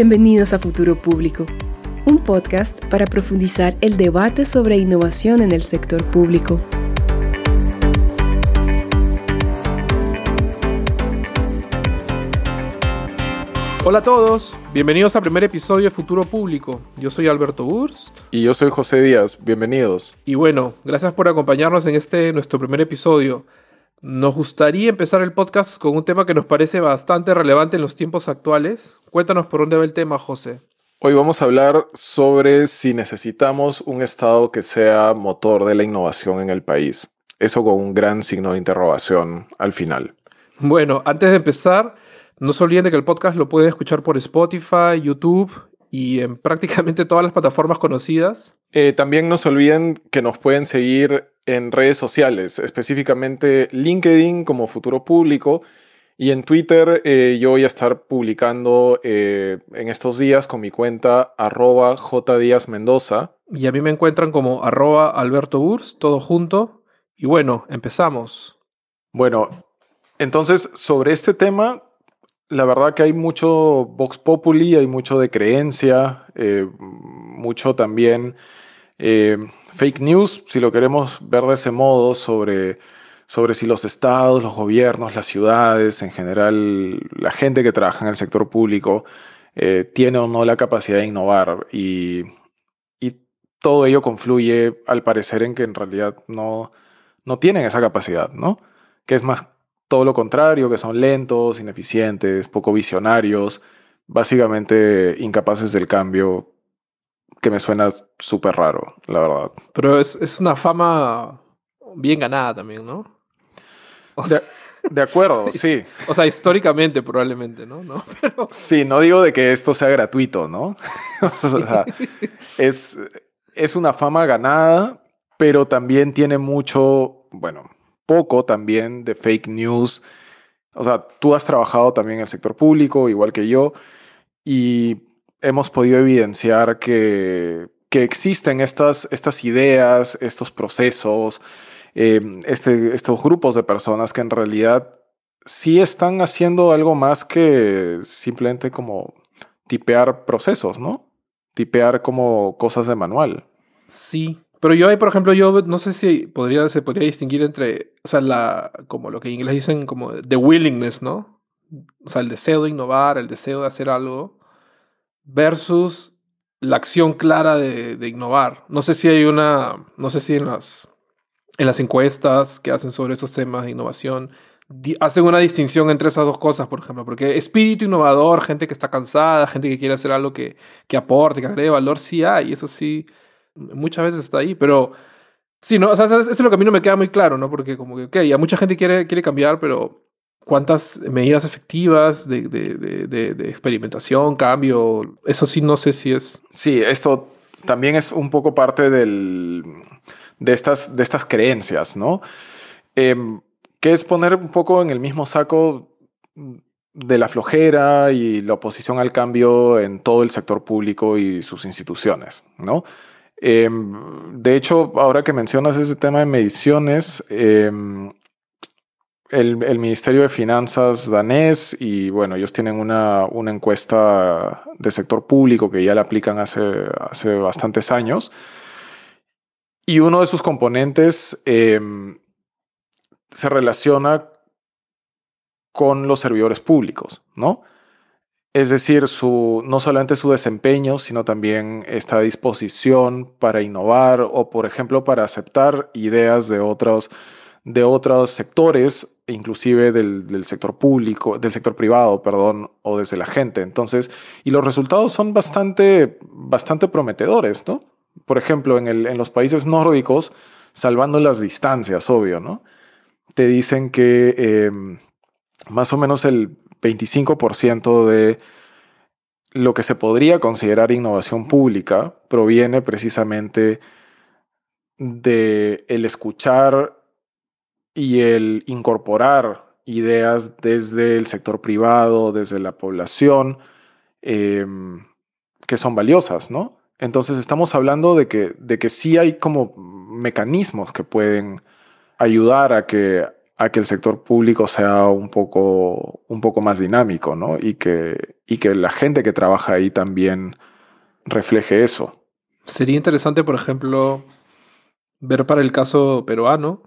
Bienvenidos a Futuro Público, un podcast para profundizar el debate sobre innovación en el sector público. Hola a todos, bienvenidos al primer episodio de Futuro Público. Yo soy Alberto Burst. Y yo soy José Díaz, bienvenidos. Y bueno, gracias por acompañarnos en este nuestro primer episodio. Nos gustaría empezar el podcast con un tema que nos parece bastante relevante en los tiempos actuales. Cuéntanos por dónde va el tema, José. Hoy vamos a hablar sobre si necesitamos un Estado que sea motor de la innovación en el país. Eso con un gran signo de interrogación al final. Bueno, antes de empezar, no se olviden de que el podcast lo pueden escuchar por Spotify, YouTube y en prácticamente todas las plataformas conocidas. Eh, también no se olviden que nos pueden seguir en redes sociales, específicamente LinkedIn como Futuro Público. Y en Twitter eh, yo voy a estar publicando eh, en estos días con mi cuenta arroba Mendoza. Y a mí me encuentran como arroba Alberto Urs, todo junto. Y bueno, empezamos. Bueno, entonces sobre este tema la verdad que hay mucho Vox Populi, hay mucho de creencia, eh, mucho también fake news, si lo queremos ver de ese modo, sobre, sobre si los estados, los gobiernos, las ciudades, en general la gente que trabaja en el sector público, eh, tiene o no la capacidad de innovar. Y, y, todo ello confluye, al parecer, en que en realidad no, no tienen esa capacidad, ¿no? Que es más todo lo contrario, que son lentos, ineficientes, poco visionarios, básicamente incapaces del cambio, que me suena súper raro, la verdad. Pero es, una fama bien ganada también, ¿no? De, acuerdo, sí. O sea, históricamente probablemente, ¿no? ¿No? Sí, no digo de que esto sea gratuito, ¿no? o sea, es, es una fama ganada, pero también tiene mucho, bueno, poco también de fake news. O sea, tú has trabajado también en el sector público, igual que yo, y hemos podido evidenciar que, que existen estas, estas ideas, estos procesos, em, este, estos grupos de personas que en realidad sí están haciendo algo más que simplemente como tipear procesos, ¿no? Tipear como cosas de manual. Sí, pero yo ahí, por ejemplo, yo no sé si podría, se podría distinguir entre, o sea, la, como lo que en inglés dicen como the willingness, ¿no? O sea, el deseo de innovar, el deseo de hacer algo, versus la acción clara de, de innovar. No sé si hay una, no sé si en las, en las encuestas que hacen sobre esos temas de innovación, hacen una distinción entre esas dos cosas, por ejemplo, porque espíritu innovador, gente que está cansada, gente que quiere hacer algo que, que aporte, que agregue valor, sí hay, eso sí muchas veces está ahí, pero sí, ¿no? O sea, eso es lo que a mí no me queda muy claro, ¿no? Porque como que, ok, ya mucha gente quiere, quiere cambiar, pero ¿cuántas medidas efectivas de, de, de, de, experimentación, cambio? Eso sí, no sé si es... Sí, esto también es un poco parte del, de, estas, de estas creencias, ¿no? Em, que es poner un poco en el mismo saco de la flojera y la oposición al cambio en todo el sector público y sus instituciones, ¿no? Em, de hecho, ahora que mencionas ese tema de mediciones, em, el, Ministerio de Finanzas danés y bueno, ellos tienen una, una, encuesta de sector público que ya la aplican hace, hace bastantes años. Y uno de sus componentes em, se relaciona con los servidores públicos, ¿no? Es decir, su, no solamente su desempeño, sino también esta disposición para innovar o, por ejemplo, para aceptar ideas de otros, de otros sectores, inclusive del, sector público, del sector privado, perdón, o desde la gente. Entonces, y los resultados son bastante, bastante prometedores, ¿no? Por ejemplo, en, el, en los países nórdicos, salvando las distancias, obvio, ¿no? Te dicen que eh, más o menos el 25% de lo que se podría considerar innovación pública proviene precisamente de el escuchar y el incorporar ideas desde el sector privado, desde la población, em, que son valiosas, ¿no? Entonces estamos hablando de que, de que sí hay como mecanismos que pueden ayudar a que a que el sector público sea un poco, un poco más dinámico, ¿no? Y que, y que la gente que trabaja ahí también refleje eso. Sería interesante, por ejemplo, ver para el caso peruano.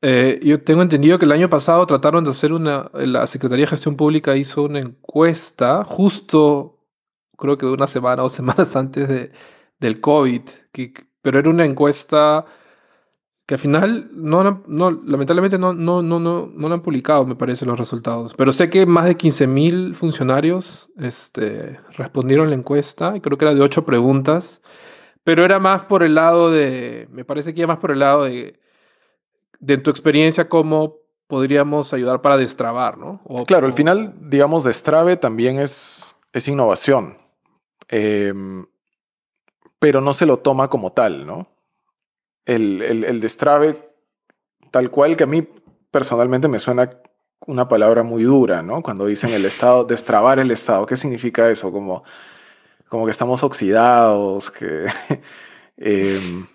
Eh, yo tengo entendido que el año pasado trataron de hacer una. La Secretaría de Gestión Pública hizo una encuesta justo, creo que una semana o semanas antes de, del COVID, que, pero era una encuesta que al final no, no lamentablemente no, no, no, no, no lo han publicado, me parece, los resultados. Pero sé que más de 15.000 funcionarios este, respondieron la encuesta, y creo que era de ocho preguntas, pero era más por el lado de, me parece que era más por el lado de, de tu experiencia, cómo podríamos ayudar para destrabar, ¿no? claro, al final, digamos, destrabe también es, es innovación, em, pero no se lo toma como tal, ¿no? el, el, destrave tal cual que a mí personalmente me suena una palabra muy dura, ¿no? Cuando dicen el Estado, destrabar el Estado, ¿qué significa eso? Como, como que estamos oxidados, que... Em,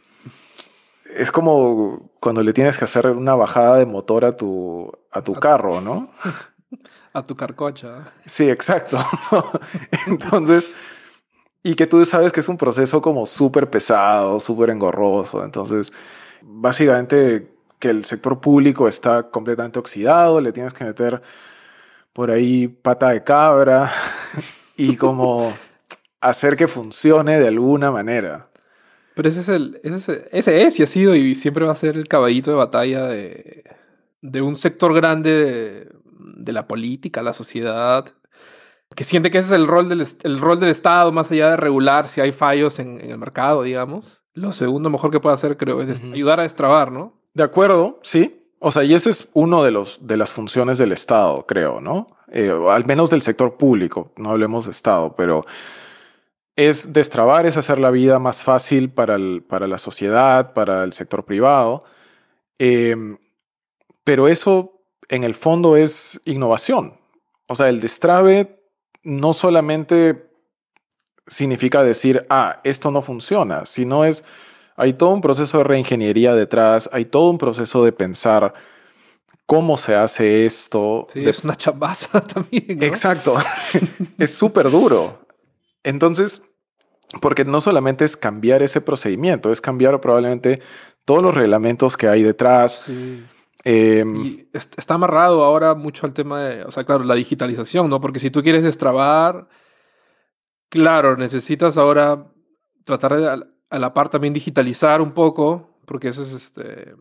es como cuando le tienes que hacer una bajada de motor a tu, a tu carro, ¿no? A tu carcocha. Sí, exacto. Entonces, y que tú sabes que es un proceso como súper pesado, súper engorroso. Entonces, básicamente que el sector público está completamente oxidado, le tienes que meter por ahí pata de cabra y como hacer que funcione de alguna manera. Pero ese es el, ese es, y ha sido y siempre va a ser el caballito de batalla de, de un sector grande de, de la política, la sociedad, que siente que ese es el rol del, el rol del Estado, más allá de regular si hay fallos en, el mercado, digamos. Lo segundo mejor que puede hacer, creo, es ayudar a destrabar, ¿no? De acuerdo, sí. O sea, y ese es uno de, los, de las funciones del Estado, creo, ¿no? Eh, al menos del sector público, no hablemos de Estado, pero es destrabar, es hacer la vida más fácil para, el, para la sociedad, para el sector privado. Em, pero eso, en el fondo, es innovación. O sea, el destrave no solamente significa decir, ah, esto no funciona, sino es, hay todo un proceso de reingeniería detrás, hay todo un proceso de pensar cómo se hace esto. Sí, es una chambaza también. Exacto, es súper duro. Entonces, porque no solamente es cambiar ese procedimiento, es cambiar probablemente todos los reglamentos que hay detrás. Sí. Em, y está amarrado ahora mucho al tema de, o sea, claro, la digitalización, ¿no? Porque si tú quieres destrabar, claro, necesitas ahora tratar de a la par también digitalizar un poco, porque eso es este,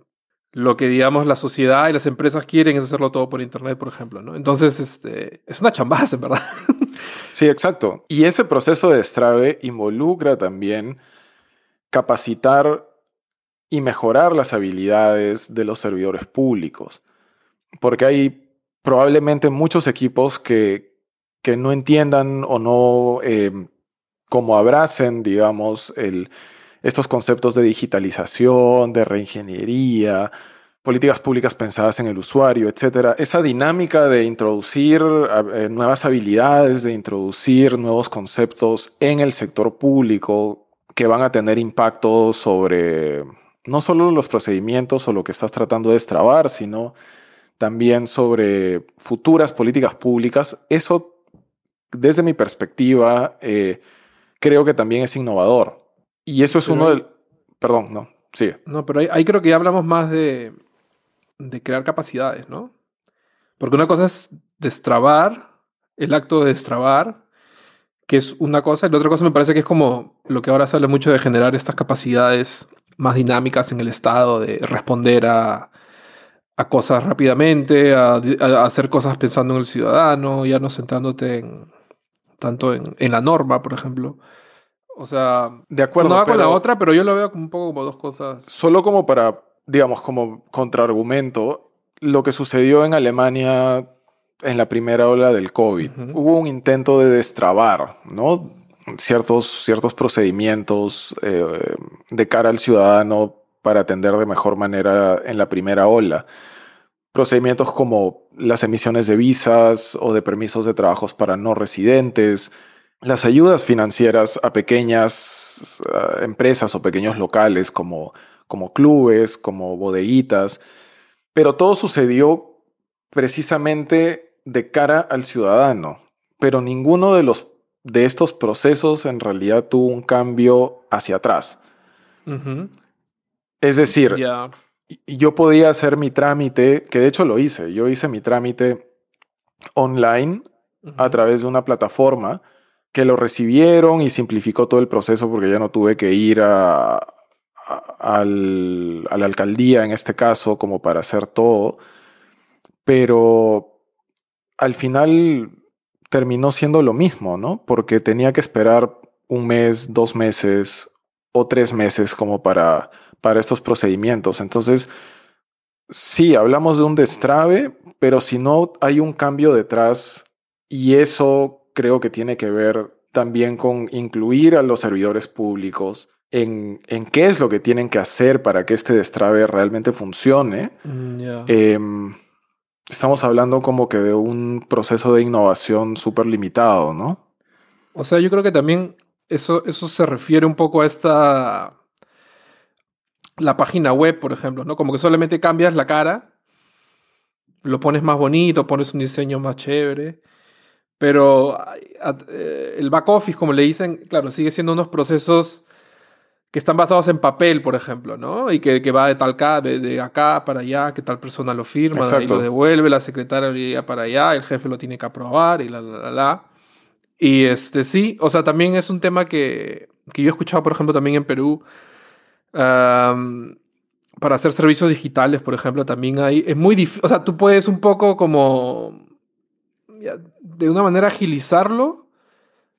lo que, digamos, la sociedad y las empresas quieren es hacerlo todo por Internet, por ejemplo, ¿no? Entonces, este, es una chambaza, en verdad. Sí, exacto. Y ese proceso de destrave involucra también capacitar y mejorar las habilidades de los servidores públicos. Porque hay probablemente muchos equipos que, que no entiendan o no eh, como abracen, digamos, el, estos conceptos de digitalización, de reingeniería, políticas públicas pensadas en el usuario, etc. Esa dinámica de introducir eh, nuevas habilidades, de introducir nuevos conceptos en el sector público que van a tener impacto sobre no solo los procedimientos o lo que estás tratando de destrabar, sino también sobre futuras políticas públicas. Eso, desde mi perspectiva, eh, creo que también es innovador. Y eso es uno del... Perdón, no, sigue. No, pero ahí, creo que ya hablamos más de, de crear capacidades, ¿no? Porque una cosa es destrabar, el acto de destrabar, que es una cosa, y la otra cosa me parece que es como lo que ahora se habla mucho de generar estas capacidades más dinámicas en el Estado, de responder a, a cosas rápidamente, a, hacer cosas pensando en el ciudadano, ya no centrándote en, tanto en, en la norma, por ejemplo. O sea, de acuerdo, no va con la otra, pero yo lo veo como un poco como dos cosas. Solo como para, digamos, como contraargumento, lo que sucedió en Alemania en la primera ola del COVID. Hubo un intento de destrabar, ¿no? Ciertos, ciertos procedimientos eh, de cara al ciudadano para atender de mejor manera en la primera ola. Procedimientos como las emisiones de visas o de permisos de trabajos para no residentes, las ayudas financieras a pequeñas empresas o pequeños locales como, como clubes, como bodeguitas. pero todo sucedió precisamente de cara al ciudadano, pero ninguno de los de estos procesos en realidad tuvo un cambio hacia atrás. Es decir, yo podía hacer mi trámite, que de hecho lo hice, yo hice mi trámite online a través de una plataforma que lo recibieron y simplificó todo el proceso porque ya no tuve que ir a, a la alcaldía en este caso como para hacer todo. Pero al final terminó siendo lo mismo, ¿no? Porque tenía que esperar un mes, dos meses o tres meses como para, para estos procedimientos. Entonces, sí, hablamos de un destrave, pero si no hay un cambio detrás, y eso creo que tiene que ver también con incluir a los servidores públicos en, en qué es lo que tienen que hacer para que este destrave realmente funcione. Mm, estamos hablando como que de un proceso de innovación súper limitado, ¿no? O sea, yo creo que también eso, eso se refiere un poco a esta... La página web, por ejemplo, ¿no? Como que solamente cambias la cara, lo pones más bonito, pones un diseño más chévere, pero eh, el back office, como le dicen, claro, sigue siendo unos procesos que están basados en papel, por ejemplo, ¿no? Y que, que va de tal de, de, acá para allá, que tal persona lo firma, y lo devuelve, la secretaria para allá, el jefe lo tiene que aprobar y la, la, la, la. Y este sí, o sea, también es un tema que, que yo he escuchado, por ejemplo, también en Perú. para hacer servicios digitales, por ejemplo, también hay. Es muy difícil. O sea, tú puedes un poco como. De una manera agilizarlo,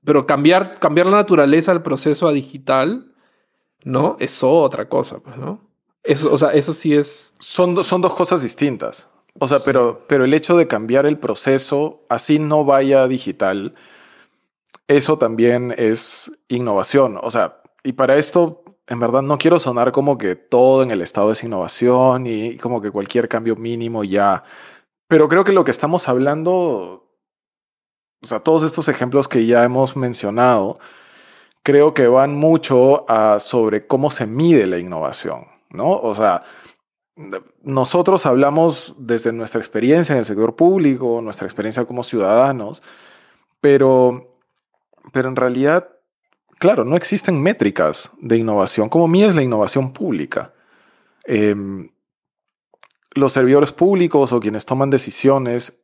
pero cambiar, cambiar la naturaleza del proceso a digital ¿no? Es otra cosa, pues, ¿no? Eso, o sea, eso sí es... Son, son dos cosas distintas. O sea, pero, pero el hecho de cambiar el proceso, así no vaya digital, eso también es innovación. O sea, y para esto, en verdad, no quiero sonar como que todo en el Estado es innovación y como que cualquier cambio mínimo ya. Pero creo que lo que estamos hablando, o sea, todos estos ejemplos que ya hemos mencionado, creo que van mucho sobre cómo se mide la innovación, ¿no? O sea, nosotros hablamos desde nuestra experiencia en el sector público, nuestra experiencia como ciudadanos, pero, pero en realidad, claro, no existen métricas de innovación. ¿Cómo mides la innovación pública? Em, los servidores públicos o quienes toman decisiones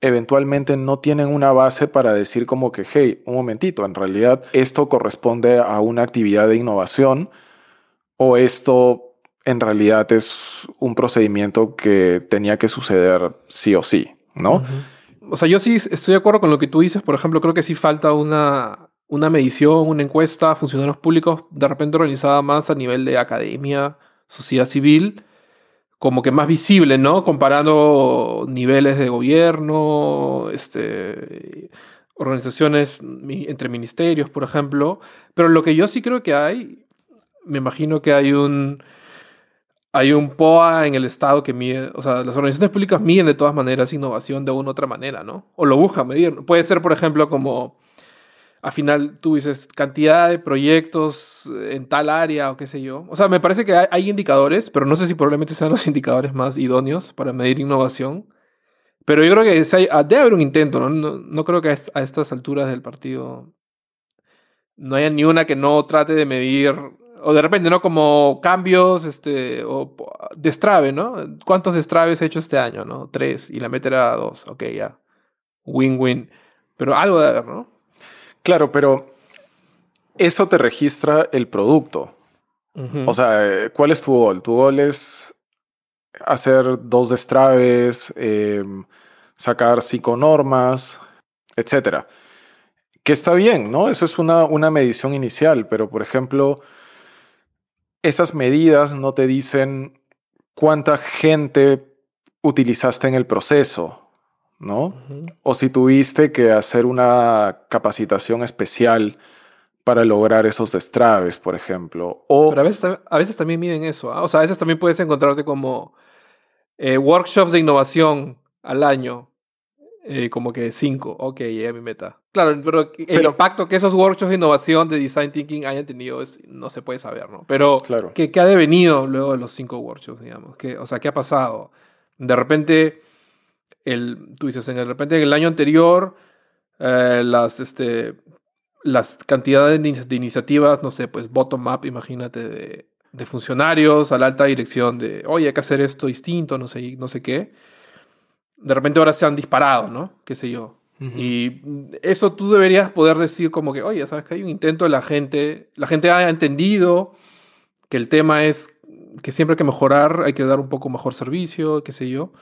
eventualmente no tienen una base para decir como que, hey, un momentito, en realidad esto corresponde a una actividad de innovación o esto en realidad es un procedimiento que tenía que suceder sí o sí, ¿no? O sea, yo sí estoy de acuerdo con lo que tú dices, por ejemplo, creo que sí falta una, una medición, una encuesta funcionarios públicos de repente organizada más a nivel de academia, sociedad civil, como que más visible, ¿no? Comparando niveles de gobierno, este, organizaciones entre ministerios, por ejemplo. Pero lo que yo sí creo que hay, me imagino que hay un, hay un POA en el Estado que mide, o sea, las organizaciones públicas miden de todas maneras innovación de una u otra manera, ¿no? O lo buscan medir. Puede ser, por ejemplo, como al final tú dices cantidad de proyectos en tal área o qué sé yo. O sea, me parece que hay, indicadores, pero no sé si probablemente sean los indicadores más idóneos para medir innovación. Pero yo creo que ah, debe haber un intento, ¿no? No, creo que a, estas alturas del partido no haya ni una que no trate de medir, o de repente, ¿no? Como cambios, este, o destrave, ¿no? ¿Cuántos destraves he hecho este año, no? Tres, y la meta era dos, ok, ya. Win-win. Pero algo de haber, ¿no? Claro, pero eso te registra el producto. O sea, ¿cuál es tu gol? Tu gol es hacer dos destraves, em, sacar cinco normas, etcétera. Que está bien, ¿no? Eso es una, una medición inicial, pero por ejemplo, esas medidas no te dicen cuánta gente utilizaste en el proceso, ¿no? O si tuviste que hacer una capacitación especial para lograr esos destraves, por ejemplo. O... Pero a veces, a veces también miden eso. ¿ah? O sea, a veces también puedes encontrarte como eh, workshops de innovación al año. Eh, como que cinco, ok, llegué a mi meta. Claro, pero el impacto que esos workshops de innovación de design thinking hayan tenido no se puede saber, ¿no? Pero claro. ¿qué, ha devenido luego de los cinco workshops, digamos? ¿Qué, o sea, ¿qué ha pasado? De repente, el, tú dices, en el, de repente en el año anterior, eh, las, este, las cantidades de, iniciativas, no sé, pues bottom-up, imagínate, de, de, funcionarios a la alta dirección de, oye, hay que hacer esto distinto, no sé, no sé qué. De repente ahora se han disparado, ¿no? Qué sé yo. Y eso tú deberías poder decir como que, oye, sabes que hay un intento de la gente, la gente ha entendido que el tema es que siempre hay que mejorar, hay que dar un poco mejor servicio, qué sé yo.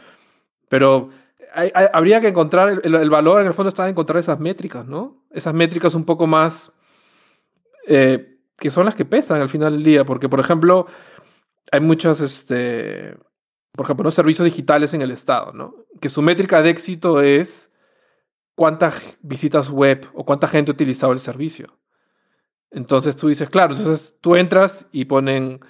Pero habría que encontrar, el, valor en el fondo está en encontrar esas métricas, ¿no? Esas métricas un poco más, eh, que son las que pesan al final del día, porque por ejemplo, hay muchos, este, por ejemplo, los servicios digitales en el Estado, ¿no? Que su métrica de éxito es cuántas visitas web o cuánta gente ha utilizado el servicio. Entonces tú dices, claro, entonces tú entras y ponen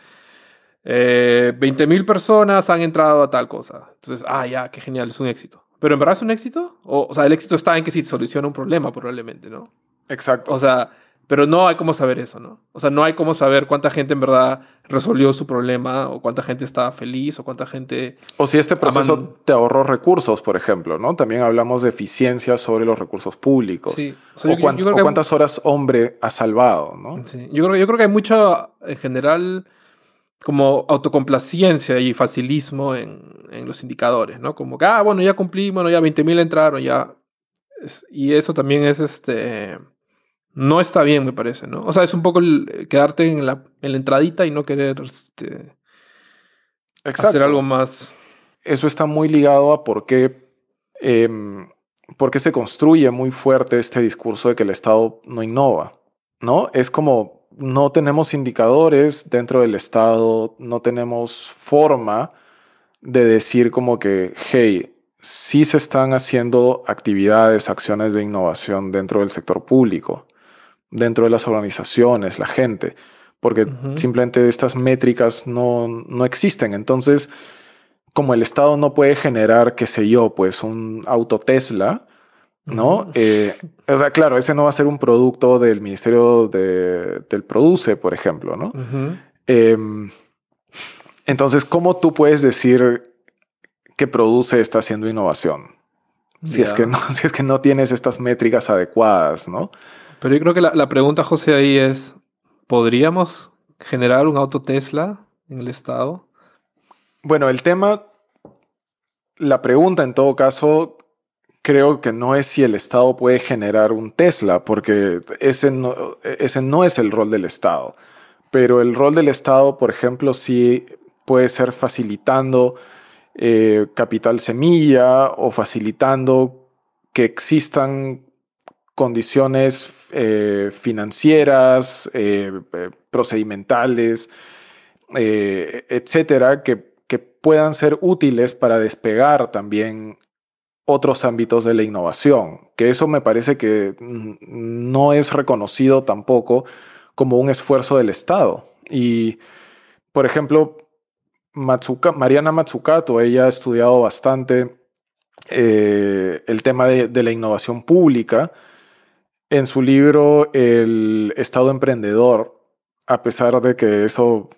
eh, 20.000 personas han entrado a tal cosa. Entonces, ah, ya, qué genial, es un éxito. Pero en verdad es un éxito? O, o sea, el éxito está en que si soluciona un problema probablemente, ¿no? Exacto. O sea, pero no hay cómo saber eso, ¿no? O sea, no hay cómo saber cuánta gente en verdad resolvió su problema o cuánta gente estaba feliz o cuánta gente... O si este proceso te ahorró recursos, por ejemplo, ¿no? También hablamos de eficiencia sobre los recursos públicos. Sí. O, cuántas horas hombre ha salvado, ¿no? Sí. Yo creo, yo creo que hay mucho, en general, como autocomplacencia y facilismo en, en los indicadores, ¿no? Como que, ah, bueno, ya cumplí, bueno, ya 20.000 entraron, ya... y eso también es este no está bien, me parece, ¿no? O sea, es un poco el quedarte en la, en la entradita y no querer este, hacer algo más. Eso está muy ligado a por qué, em, por qué se construye muy fuerte este discurso de que el Estado no innova, ¿no? Es como no tenemos indicadores dentro del Estado, no tenemos forma de decir como que, hey, sí se están haciendo actividades, acciones de innovación dentro del sector público dentro de las organizaciones, la gente, porque simplemente estas métricas no, no, existen. Entonces, como el Estado no puede generar, qué sé yo, pues un auto Tesla, ¿no? Eh, o sea, claro, ese no va a ser un producto del Ministerio de, del Produce, por ejemplo, ¿no? Em, entonces, ¿cómo tú puedes decir que Produce está haciendo innovación? Si, es que no, si es que no tienes estas métricas adecuadas, ¿no? Pero yo creo que la, pregunta, José, ahí es, ¿podríamos generar un auto Tesla en el Estado? Bueno, el tema, la pregunta en todo caso, creo que no es si el Estado puede generar un Tesla, porque ese no, ese no es el rol del Estado. Pero el rol del Estado, por ejemplo, sí puede ser facilitando eh, capital semilla o facilitando que existan condiciones eh, financieras, eh, procedimentales, etcétera, que, que puedan ser útiles para despegar también otros ámbitos de la innovación, que eso me parece que no es reconocido tampoco como un esfuerzo del Estado. Y, por ejemplo, Mariana Matsukato, ella ha estudiado bastante el tema de, la innovación pública en su libro El Estado Emprendedor, a pesar de que eso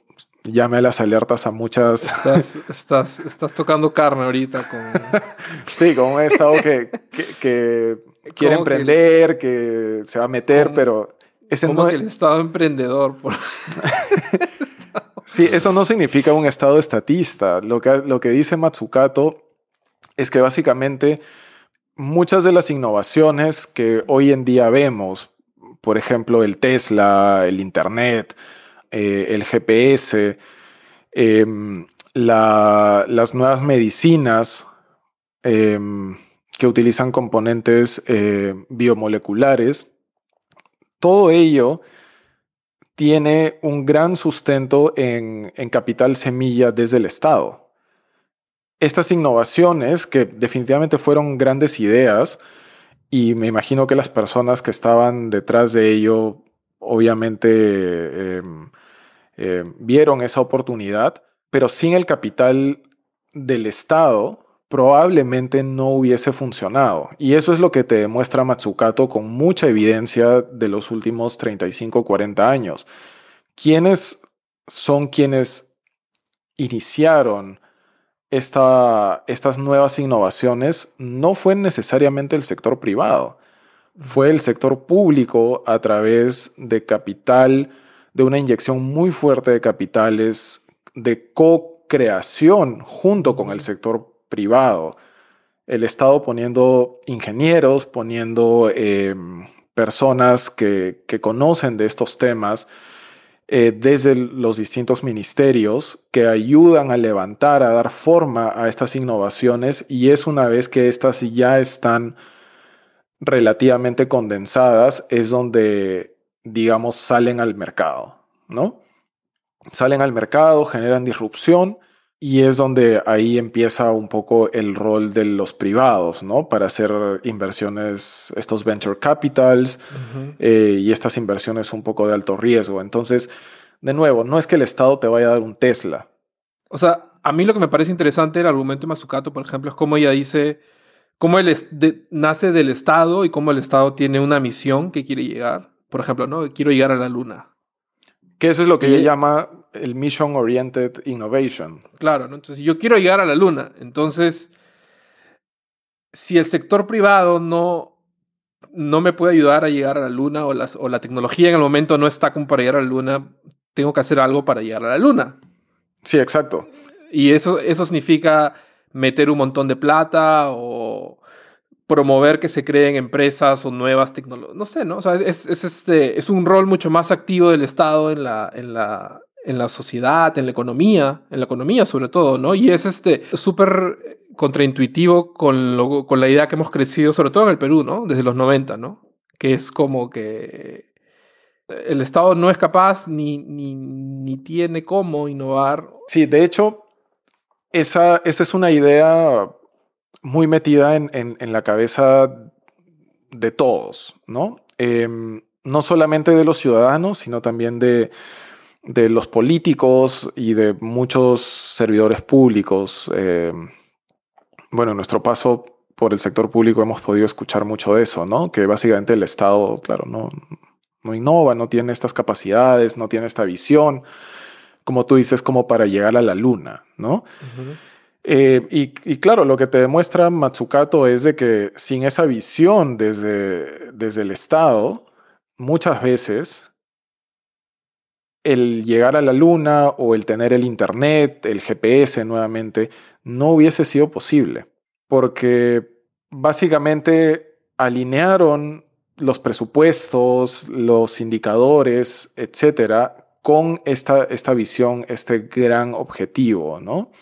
llame las alertas a muchas... Estás, estás, tocando carne ahorita. Con... sí, con un Estado que, que, quiere emprender, que... se va a meter, pero... Ese no... que el Estado emprendedor. sí, eso no significa un Estado estatista. Lo que, lo que dice Matsukato es que básicamente muchas de las innovaciones que hoy en día vemos, por ejemplo, el Tesla, el Internet, eh, el GPS, em, las nuevas medicinas em, que utilizan componentes eh, biomoleculares, todo ello tiene un gran sustento en capital semilla desde el Estado. Estas innovaciones, que definitivamente fueron grandes ideas, y me imagino que las personas que estaban detrás de ello, obviamente, em, em, vieron esa oportunidad, pero sin el capital del Estado probablemente no hubiese funcionado. Y eso es lo que te demuestra Matsukato con mucha evidencia de los últimos 35, 40 años. ¿Quiénes son quienes iniciaron estas nuevas innovaciones? No fue necesariamente el sector privado, fue el sector público a través de capital, de una inyección muy fuerte de capitales, de co-creación junto con el sector privado. El Estado poniendo ingenieros, poniendo em, personas que, conocen de estos temas eh, desde los distintos ministerios que ayudan a levantar, a dar forma a estas innovaciones y es una vez que estas ya están relativamente condensadas, es donde, digamos, salen al mercado, ¿no? Salen al mercado, generan disrupción y es donde ahí empieza un poco el rol de los privados, ¿no? Para hacer inversiones, estos venture capitals eh, y estas inversiones un poco de alto riesgo. Entonces, de nuevo, no es que el Estado te vaya a dar un Tesla. O sea, a mí lo que me parece interesante el argumento de Mazzucato, por ejemplo, es cómo ella dice cómo él nace del Estado y cómo el Estado tiene una misión que quiere llegar. Por ejemplo, ¿no? Quiero llegar a la Luna. Que eso es lo que ella llama el Mission Oriented Innovation. Claro, ¿no? Entonces, yo quiero llegar a la Luna. Entonces, si el sector privado no, no me puede ayudar a llegar a la Luna o, las, o la tecnología en el momento no está como para llegar a la Luna, tengo que hacer algo para llegar a la Luna. Sí, exacto. Y eso, eso significa meter un montón de plata o promover que se creen empresas o nuevas tecnologías. No sé, ¿no? O sea, es, este, es un rol mucho más activo del Estado en la, en la, en la sociedad, en la economía, en la economía sobre todo, ¿no? Y es este súper contraintuitivo con, con la idea que hemos crecido, sobre todo en el Perú, ¿no? Desde los 90, ¿no? Que es como que el Estado no es capaz ni, ni, ni tiene cómo innovar. Sí, de hecho, esa, esa es una idea muy metida en, la cabeza de todos, ¿no? Em, no solamente de los ciudadanos, sino también de, los políticos y de muchos servidores públicos. Em, bueno, en nuestro paso por el sector público hemos podido escuchar mucho de eso, ¿no? Que básicamente el Estado, claro, no, no innova, no tiene estas capacidades, no tiene esta visión, como tú dices, como para llegar a la luna, ¿no? Eh, y, claro, lo que te demuestra Matsukato es de que sin esa visión desde, desde el Estado, muchas veces el llegar a la luna o el tener el Internet, el GPS nuevamente, no hubiese sido posible, porque básicamente alinearon los presupuestos, los indicadores, etcétera, con esta, esta visión, este gran objetivo, ¿no?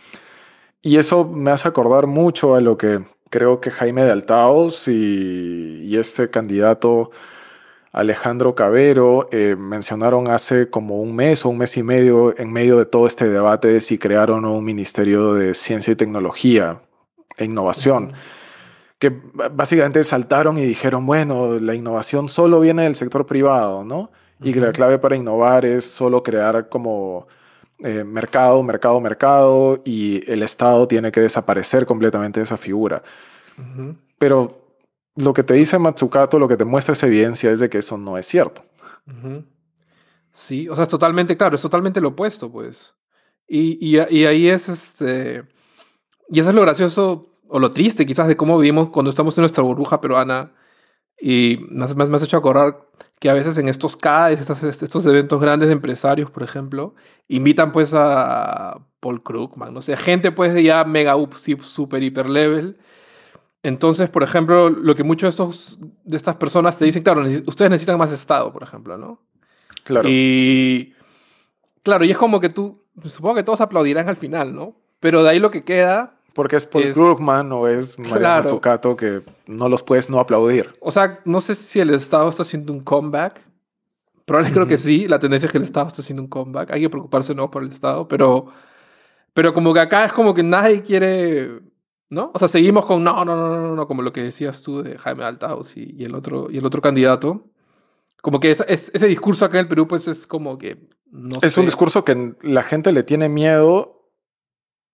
Y eso me hace acordar mucho a lo que creo que Jaime de Altaos y, este candidato Alejandro Cabero eh, mencionaron hace como un mes o un mes y medio en medio de todo este debate de si crearon un ministerio de ciencia y tecnología e innovación. Que básicamente saltaron y dijeron, bueno, la innovación solo viene del sector privado, ¿no? Y que la clave para innovar es solo crear como eh, mercado, mercado, mercado, y el Estado tiene que desaparecer completamente de esa figura. Pero lo que te dice Matsukato, lo que te muestra esa evidencia es de que eso no es cierto. Sí, o sea, es totalmente, claro, es totalmente lo opuesto, pues. Y, y, y, ahí es este. Y eso es lo gracioso o lo triste, quizás, de cómo vivimos cuando estamos en nuestra burbuja peruana y más, más me has hecho acordar que a veces en estos CAES, estos, estos eventos grandes de empresarios, por ejemplo, invitan pues a Paul Krugman, no sé, gente pues ya mega super hiper level. Entonces, por ejemplo, lo que muchos de, estos, de estas personas te dicen, claro, ustedes necesitan más Estado, por ejemplo, ¿no? Claro. Y claro, y es como que tú, supongo que todos aplaudirán al final, ¿no? Pero de ahí lo que queda porque es Paul Krugman o es Mariano claro. que no los puedes no aplaudir. O sea, no sé si el Estado está haciendo un comeback. Probablemente creo que sí. La tendencia es que el Estado está haciendo un comeback. Hay que preocuparse no por el Estado, pero, pero como que acá es como que nadie quiere, ¿no? O sea, seguimos con no, no, no, no, no, como lo que decías tú de Jaime Altaus y, el, otro, y el otro candidato. Como que ese discurso acá en el Perú, pues es como que... es un discurso que la gente le tiene miedo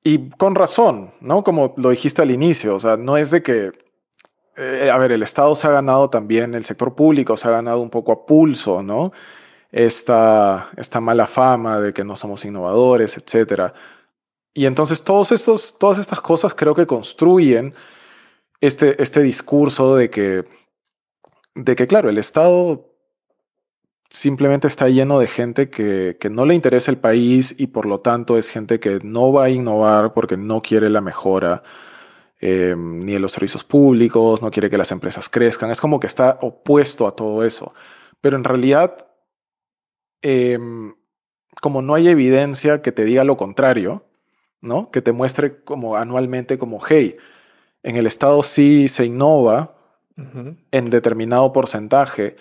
y con razón, ¿no? Como lo dijiste al inicio, o sea, no es de que, eh, a ver, el Estado se ha ganado también, el sector público se ha ganado un poco a pulso, ¿no? Esta, esta mala fama de que no somos innovadores, etc. Y entonces todos estos, todas estas cosas creo que construyen este, este discurso de que, de que, claro, el Estado simplemente está lleno de gente que, no le interesa el país y por lo tanto es gente que no va a innovar porque no quiere la mejora eh, ni de los servicios públicos, no quiere que las empresas crezcan. Es como que está opuesto a todo eso. Pero en realidad, em, como no hay evidencia que te diga lo contrario, ¿no? que te muestre como anualmente como, hey, en el Estado sí se innova en determinado porcentaje,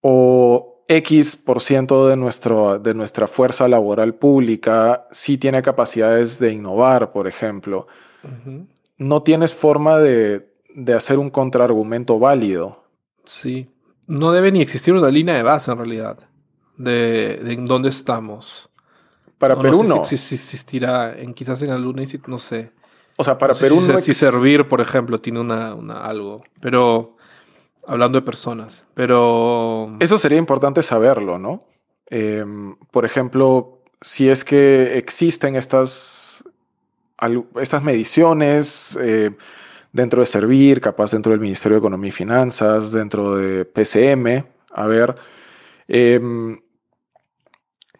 o X por ciento de, nuestro, de nuestra fuerza laboral pública sí tiene capacidades de innovar, por ejemplo, no tienes forma de, hacer un contraargumento válido. Sí, no debe ni existir una línea de base en realidad de, en dónde estamos. Para Perú no. Si, existirá en, quizás en algún no sé. O sea, para Perú no. Si, servir, por ejemplo, tiene una, una algo. Pero hablando de personas, pero... Eso sería importante saberlo, ¿no? Em, por ejemplo, si es que existen estas, estas mediciones eh, dentro de Servir, capaz dentro del Ministerio de Economía y Finanzas, dentro de PCM, a ver, em,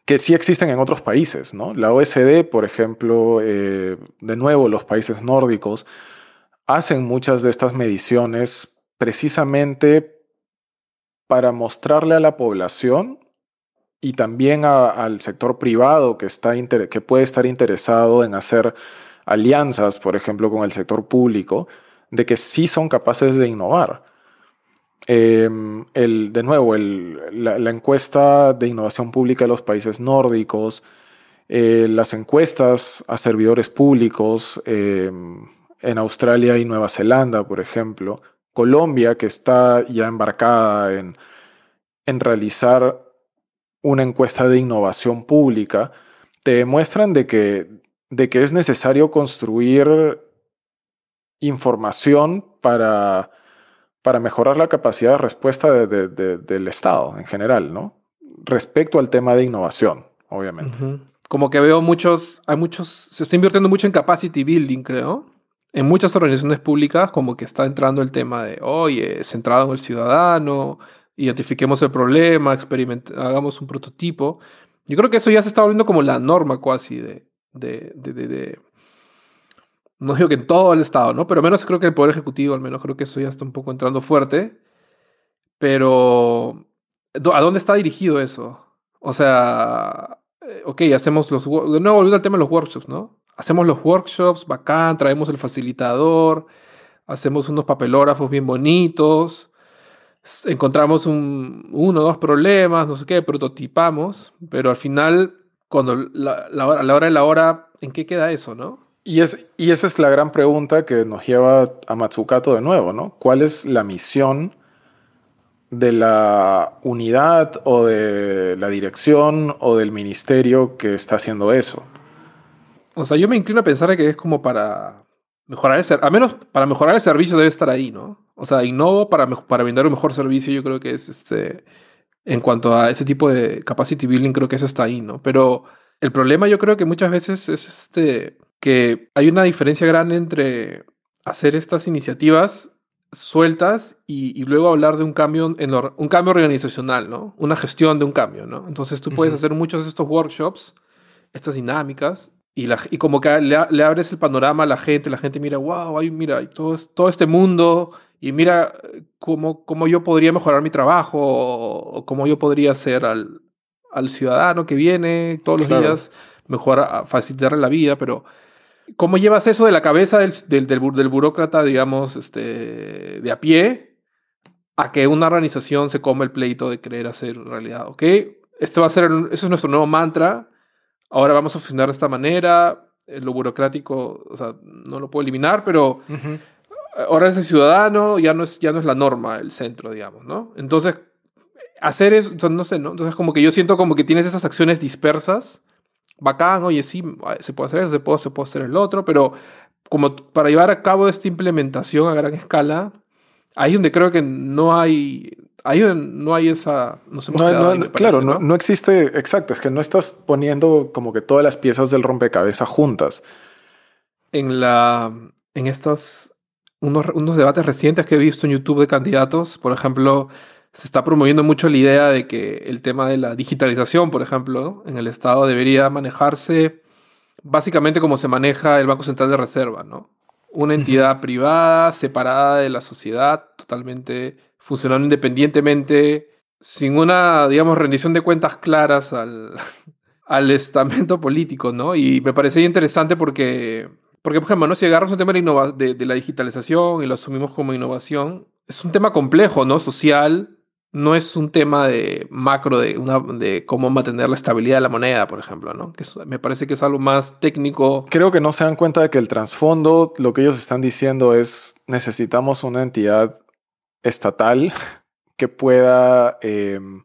que sí existen en otros países, ¿no? La OSD, por ejemplo, eh, de nuevo, los países nórdicos, hacen muchas de estas mediciones precisamente para mostrarle a la población y también al sector privado que, está que puede estar interesado en hacer alianzas, por ejemplo, con el sector público, de que sí son capaces de innovar. Em, el, de nuevo, la, encuesta de innovación pública de los países nórdicos, eh, las encuestas a servidores públicos em, en Australia y Nueva Zelanda, por ejemplo, Colombia, que está ya embarcada en, realizar una encuesta de innovación pública, te demuestran de que, de que es necesario construir información para, para mejorar la capacidad de respuesta del Estado en general, ¿no? Respecto al tema de innovación, obviamente. Como que veo muchos, hay muchos, se está invirtiendo mucho en capacity building, creo en muchas organizaciones públicas como que está entrando el tema de, oye, centrado en el ciudadano, identifiquemos el problema, hagamos un prototipo. Yo creo que eso ya se está volviendo como la norma casi de, de, de, no digo que en todo el Estado, ¿no? Pero menos creo que el Poder Ejecutivo, al menos creo que eso ya está un poco entrando fuerte. Pero, ¿a dónde está dirigido eso? O sea, eh, ok, hacemos los... De nuevo, volviendo al tema de los workshops, ¿no? Hacemos los workshops, bacán, traemos el facilitador, hacemos unos papelógrafos bien bonitos, encontramos un, uno o dos problemas, no sé qué, prototipamos, pero al final, cuando la, la, hora, la hora de la hora, ¿en qué queda eso, no? Y, es, y esa es la gran pregunta que nos lleva a Matsukato de nuevo, ¿no? ¿Cuál es la misión de la unidad o de la dirección o del ministerio que está haciendo eso? O sea, yo me inclino a pensar que es como para mejorar el servicio, al menos para mejorar el servicio debe estar ahí, ¿no? O sea, innovo para, para vender un mejor servicio, yo creo que es este, en cuanto a ese tipo de capacity building, creo que eso está ahí, ¿no? Pero el problema yo creo que muchas veces es este, que hay una diferencia grande entre hacer estas iniciativas sueltas y, luego hablar de un cambio, en un cambio organizacional, ¿no? Una gestión de un cambio, ¿no? Entonces tú puedes hacer muchos de estos workshops, estas dinámicas, y, como que le, abres el panorama a la gente, la gente mira, wow, ay, mira, todo, todo este mundo, y mira cómo, cómo yo podría mejorar mi trabajo, o, cómo yo podría hacer al, al ciudadano que viene todos los días, mejorar, facilitarle la vida, pero ¿cómo llevas eso de la cabeza del, del, del, burócrata, digamos, este, de a pie, a que una organización se come el pleito de querer hacer realidad? ¿Ok? Esto va a ser, eso es nuestro nuevo mantra ahora vamos a funcionar de esta manera, eh, lo burocrático, o sea, no lo puedo eliminar, pero ahora es el ciudadano, ya no es, ya no es la norma, el centro, digamos, ¿no? Entonces, hacer eso, no sé, ¿no? Entonces, como que yo siento como que tienes esas acciones dispersas, bacán, oye, sí, se puede hacer eso, se puede, se puede hacer el otro, pero como para llevar a cabo esta implementación a gran escala, ahí donde creo que no hay, ahí no hay esa... No, claro, ¿no? ¿no? existe, exacto, es que no estás poniendo como que todas las piezas del rompecabezas juntas. En la, en estas, unos, unos debates recientes que he visto en YouTube de candidatos, por ejemplo, se está promoviendo mucho la idea de que el tema de la digitalización, por ejemplo, en el Estado debería manejarse básicamente como se maneja el Banco Central de Reserva, ¿no? Una entidad privada, separada de la sociedad, totalmente funcionando independientemente, sin una, digamos, rendición de cuentas claras al, al estamento político, ¿no? Y me parecía interesante porque, porque por ejemplo, ¿no? si agarramos un tema de, de la digitalización y lo asumimos como innovación, es un tema complejo, ¿no? Social, no es un tema de macro de, una, de cómo mantener la estabilidad de la moneda, por ejemplo, ¿no? Que me parece que es algo más técnico. Creo que no se dan cuenta de que el trasfondo, lo que ellos están diciendo es necesitamos una entidad estatal que pueda em,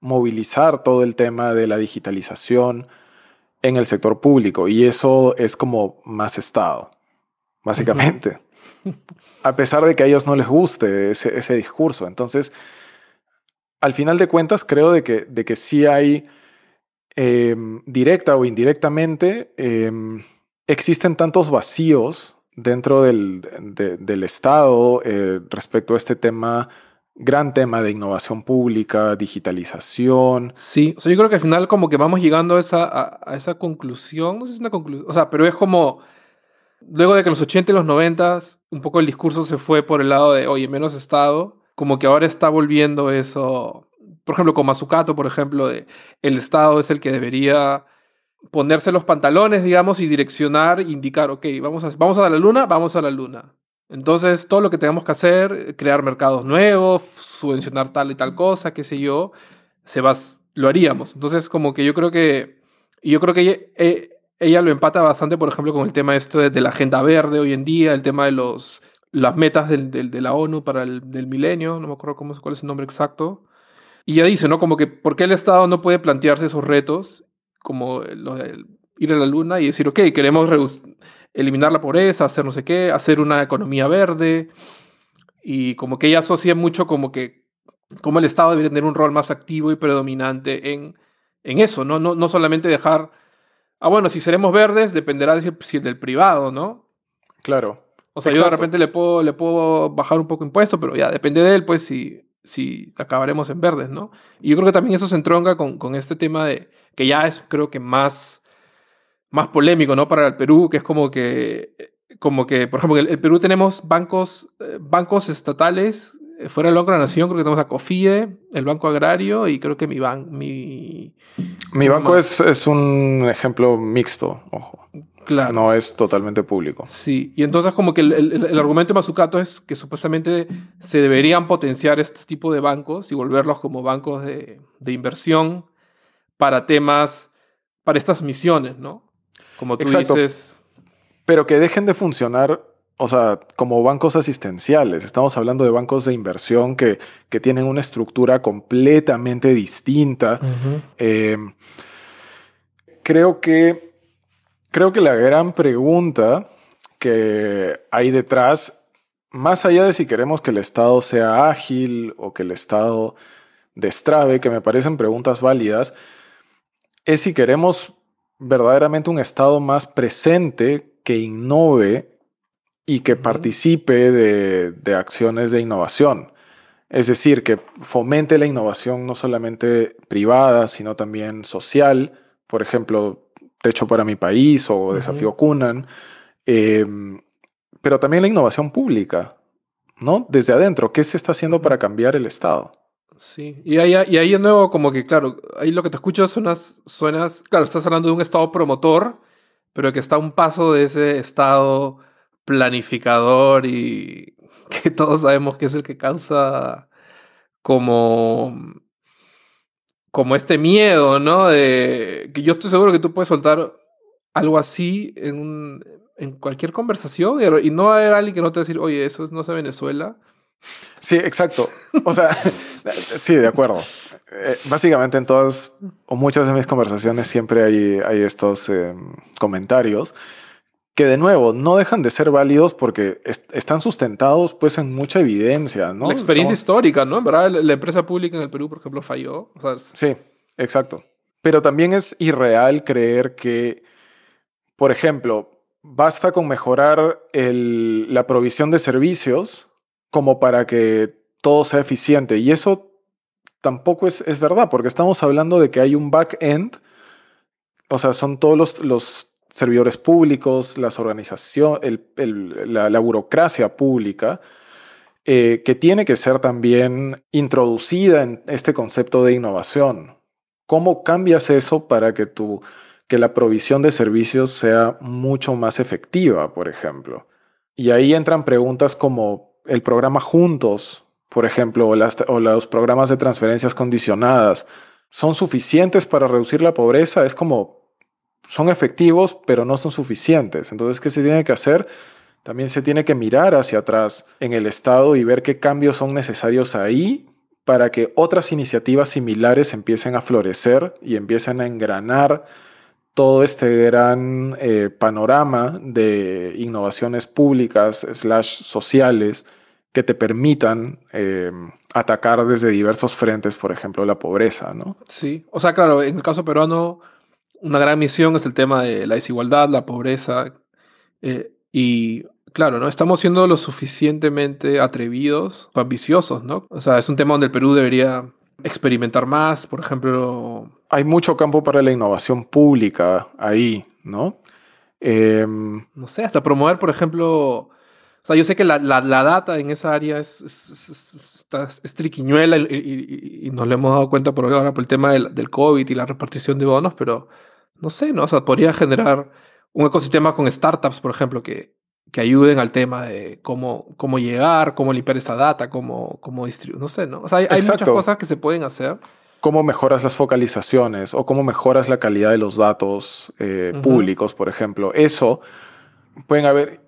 movilizar todo el tema de la digitalización en el sector público y eso es como más Estado, básicamente. A pesar de que a ellos no les guste ese, ese discurso. Entonces, al final de cuentas, creo de que, de que sí hay, em, directa o indirectamente, em, existen tantos vacíos dentro del, del Estado eh, respecto a este tema, gran tema de innovación pública, digitalización. Sí, o sea, yo creo que al final como que vamos llegando a esa, a, esa conclusión, no sé si es una conclusión, o sea, pero es como, luego de que en los 80 y los 90 un poco el discurso se fue por el lado de, oye, menos Estado, como que ahora está volviendo eso, por ejemplo, con Mazucato, por ejemplo, de, el Estado es el que debería ponerse los pantalones, digamos, y direccionar, indicar, ok, vamos a, vamos a la luna, vamos a la luna. Entonces, todo lo que tengamos que hacer, crear mercados nuevos, subvencionar tal y tal cosa, qué sé yo, se va, lo haríamos. Entonces, como que yo creo que, yo creo que ella, eh, ella lo empata bastante, por ejemplo, con el tema esto de, de, la agenda verde hoy en día, el tema de los las metas del, de la ONU para el del milenio, no me acuerdo cómo, cuál es el nombre exacto. Y ya dice, ¿no? Como que, ¿por qué el Estado no puede plantearse esos retos, como ir a la Luna y decir, ok, queremos eliminar la pobreza, hacer no sé qué, hacer una economía verde? Y como que ella asocia mucho como que, como el Estado debería tener un rol más activo y predominante en, en eso, ¿no? ¿no? No solamente dejar, ah, bueno, si seremos verdes, dependerá de si del privado, ¿no? Claro. O sea, yo de repente le puedo, le puedo bajar un poco impuesto, pero ya depende de él, pues si, si acabaremos en verdes, ¿no? Y yo creo que también eso se entronca con, con este tema de que ya es, creo que más, más polémico, ¿no? Para el Perú, que es como que, como que por ejemplo, en el, Perú tenemos bancos, eh, bancos estatales eh, fuera del Banco de la Nación, creo que tenemos a COFIE, el Banco Agrario y creo que mi, ban mi, mi banco es, es, un ejemplo mixto, ojo. Claro. No es totalmente público. Sí, y entonces como que el, argumento de Mazzucato es que supuestamente se deberían potenciar este tipo de bancos y volverlos como bancos de, inversión para temas, para estas misiones, ¿no? Como tú dices. Pero que dejen de funcionar, o sea, como bancos asistenciales. Estamos hablando de bancos de inversión que, que tienen una estructura completamente distinta. Eh, creo que Creo que la gran pregunta que hay detrás, más allá de si queremos que el Estado sea ágil o que el Estado destrabe, que me parecen preguntas válidas, es si queremos verdaderamente un Estado más presente que innove y que participe de, de, acciones de innovación. Es decir, que fomente la innovación no solamente privada, sino también social. Por ejemplo, Techo para mi país o Desafío Cunan, em, pero también la innovación pública, ¿no? Desde adentro, ¿qué se está haciendo para cambiar el Estado? Sí, y ahí, y ahí de nuevo, como que, claro, ahí lo que te escucho suenas, suenas, claro, estás hablando de un Estado promotor, pero que está a un paso de ese Estado planificador y que todos sabemos que es el que causa como como este miedo, ¿no? De que yo estoy seguro que tú puedes soltar algo así en, en cualquier conversación y, no haber alguien que no te va oye, eso no es Venezuela. Sí, exacto. O sea, sí, de acuerdo. Eh, básicamente en todas o muchas de mis conversaciones siempre hay, hay estos eh, comentarios que de nuevo no dejan de ser válidos porque están sustentados pues en mucha evidencia, ¿no? La experiencia histórica, ¿no? En verdad la, empresa pública en el Perú, por ejemplo, falló. Sí, exacto. Pero también es irreal creer que, por ejemplo, basta con mejorar el, la provisión de servicios como para que todo sea eficiente. Y eso tampoco es, es verdad, porque estamos hablando de que hay un back-end, o sea, son todos los, los servidores públicos, las organizaciones, la, la, burocracia pública, eh, que tiene que ser también introducida en este concepto de innovación. ¿Cómo cambias eso para que, tu, que la provisión de servicios sea mucho más efectiva, por ejemplo? Y ahí entran preguntas como el programa Juntos, por ejemplo, o, los programas de transferencias condicionadas, son suficientes para reducir la pobreza, es como, son efectivos, pero no son suficientes. Entonces, ¿qué se tiene que hacer? También se tiene que mirar hacia atrás en el Estado y ver qué cambios son necesarios ahí para que otras iniciativas similares empiecen a florecer y empiecen a engranar todo este gran eh, panorama de innovaciones públicas slash sociales que te permitan eh, atacar desde diversos frentes, por ejemplo, la pobreza, ¿no? Sí, o sea, claro, en el caso peruano, una gran misión es el tema de la desigualdad, la pobreza, eh, y claro, ¿no? Estamos siendo lo suficientemente atrevidos o ambiciosos, ¿no? O sea, es un tema donde el Perú debería experimentar más, por ejemplo... Hay mucho campo para la innovación pública ahí, ¿no? Em, no sé, hasta promover, por ejemplo sea, yo sé que la, la, data en esa área es, es, triquiñuela y, nos lo hemos dado cuenta por ahora por el tema del, del, COVID y la repartición de bonos, pero no sé, ¿no? O sea, podría generar un ecosistema con startups, por ejemplo, que, que ayuden al tema de cómo, cómo llegar, cómo limpiar esa data, cómo, cómo distribuir, no sé, ¿no? O sea, hay, muchas cosas que se pueden hacer. Cómo mejoras las focalizaciones o cómo mejoras la calidad de los datos eh, públicos, por ejemplo. Eso pueden haber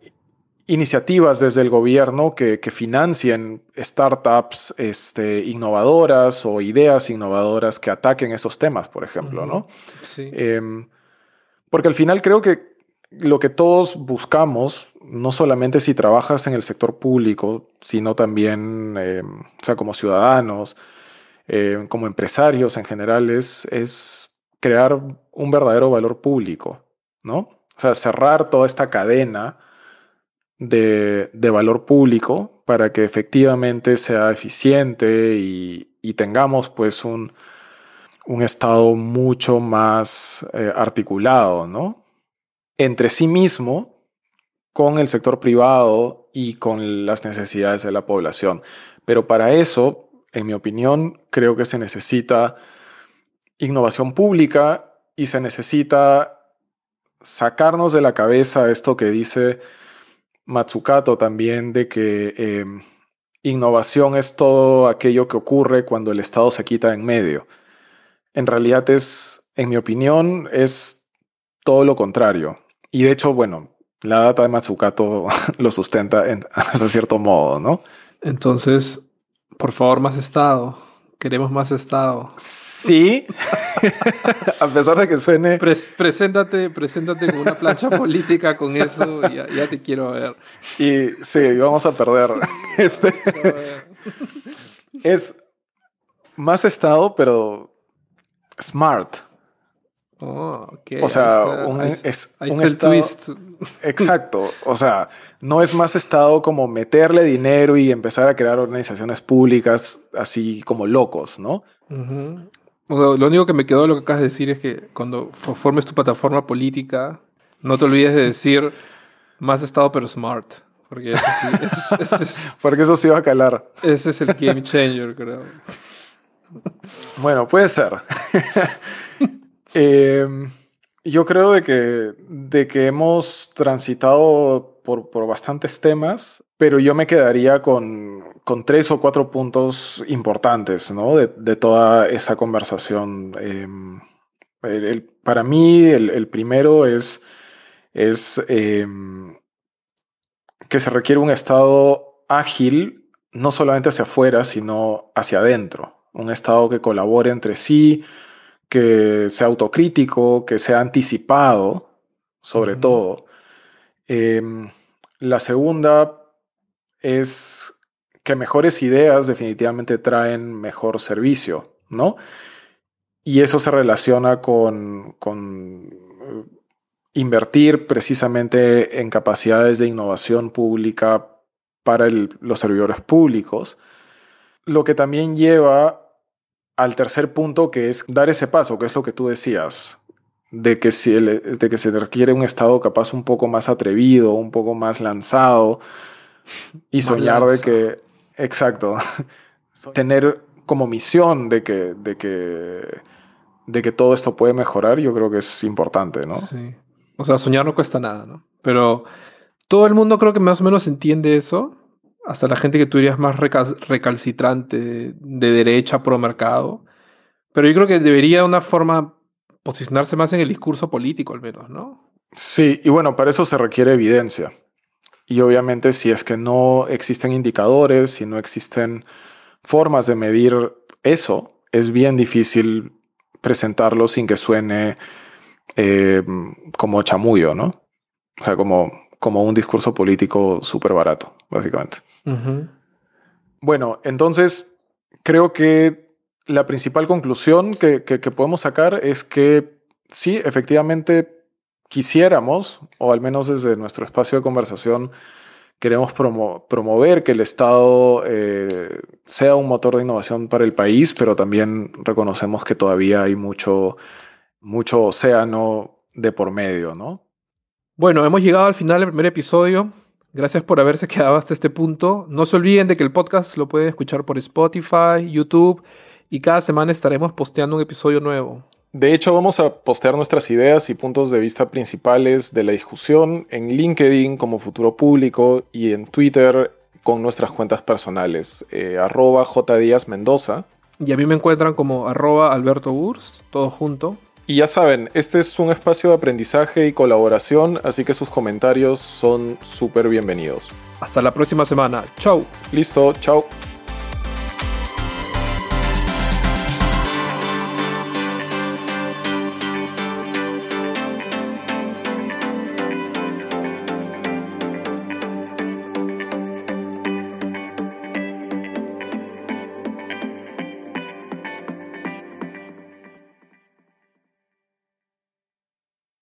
iniciativas desde el gobierno que, que financien startups este, innovadoras o ideas innovadoras que ataquen esos temas, por ejemplo, ¿no? Em, porque al final creo que lo que todos buscamos, no solamente si trabajas en el sector público, sino también, em, o sea, como ciudadanos, em, como empresarios en general, es, es crear un verdadero valor público, ¿no? O sea, cerrar toda esta cadena de, valor público para que efectivamente sea eficiente y, tengamos pues un, un, Estado mucho más eh, articulado, ¿no? Entre sí mismo, con el sector privado y con las necesidades de la población. Pero para eso, en mi opinión, creo que se necesita innovación pública y se necesita sacarnos de la cabeza esto que dice Matsukato también de que em, innovación es todo aquello que ocurre cuando el Estado se quita en medio. En realidad es, en mi opinión, es todo lo contrario. Y de hecho, bueno, la data de Matsukato lo sustenta hasta cierto modo, ¿no? Entonces, por favor, más Estado. Queremos más Estado. Sí, a pesar de que suene... preséntate, preséntate con una plancha política con eso y ya, te quiero ver. Y sí, vamos a perder. Este... es más Estado, pero smart. Oh, O sea, un, es un estado, twist. Exacto. O sea, no es más estado como meterle dinero y empezar a crear organizaciones públicas así como locos, ¿no? lo único que me quedó de lo que acabas de decir es que cuando formes tu plataforma política, no te olvides de decir más estado pero smart. Porque eso sí, porque eso sí va a calar. Ese es el game changer, creo. Bueno, puede ser. Em, yo creo de que, de que hemos transitado por, por bastantes temas, pero yo me quedaría con, con, tres o cuatro puntos importantes ¿no? de, de toda esa conversación. Em, para mí, el, el, primero es, es em, que se requiere un estado ágil no solamente hacia afuera, sino hacia adentro. Un Estado que colabore entre sí, que sea autocrítico, que sea anticipado, sobre todo. Em, la segunda es que mejores ideas definitivamente traen mejor servicio, ¿no? Y eso se relaciona con, eh, invertir precisamente en capacidades de innovación pública para los servidores públicos, lo que también lleva al tercer punto, que es dar ese paso, que es lo que tú decías, de que, si de que se requiere un Estado capaz un poco más atrevido, un poco más lanzado, y soñar de que, exacto, tener como misión de que, de que, de que todo esto puede mejorar, yo creo que es importante, ¿no? Sí. O sea, soñar no cuesta nada, ¿no? Pero todo el mundo creo que más o menos entiende eso. Hasta la gente que tú dirías más recalcitrante, de derecha, pro mercado. Pero yo creo que debería una forma posicionarse más en el discurso político, al menos, ¿no? Sí, y bueno, para eso se requiere evidencia. Y obviamente si es que no existen indicadores, si no existen formas de medir eso, es bien difícil presentarlo sin que suene eh, como chamullo, ¿no? O sea, como, como un discurso político súper barato, básicamente. Bueno, entonces creo que la principal conclusión que, podemos sacar es que sí, efectivamente quisiéramos, o al menos desde nuestro espacio de conversación, queremos promover que el Estado eh, sea un motor de innovación para el país, pero también reconocemos que todavía hay mucho, mucho océano de por medio, ¿no? Bueno, hemos llegado al final del primer episodio. Gracias por haberse quedado hasta este punto. No se olviden de que el podcast lo pueden escuchar por Spotify, YouTube y cada semana estaremos posteando un episodio nuevo. De hecho, vamos a postear nuestras ideas y puntos de vista principales de la discusión en LinkedIn como Futuro Público y en Twitter con nuestras cuentas personales, eh, arroba Mendoza. Y a mí me encuentran como arroba Alberto Burs, todo junto. Y ya saben, este es un espacio de aprendizaje y colaboración, así que sus comentarios son súper bienvenidos. Hasta la próxima semana. Chau. Listo, chau.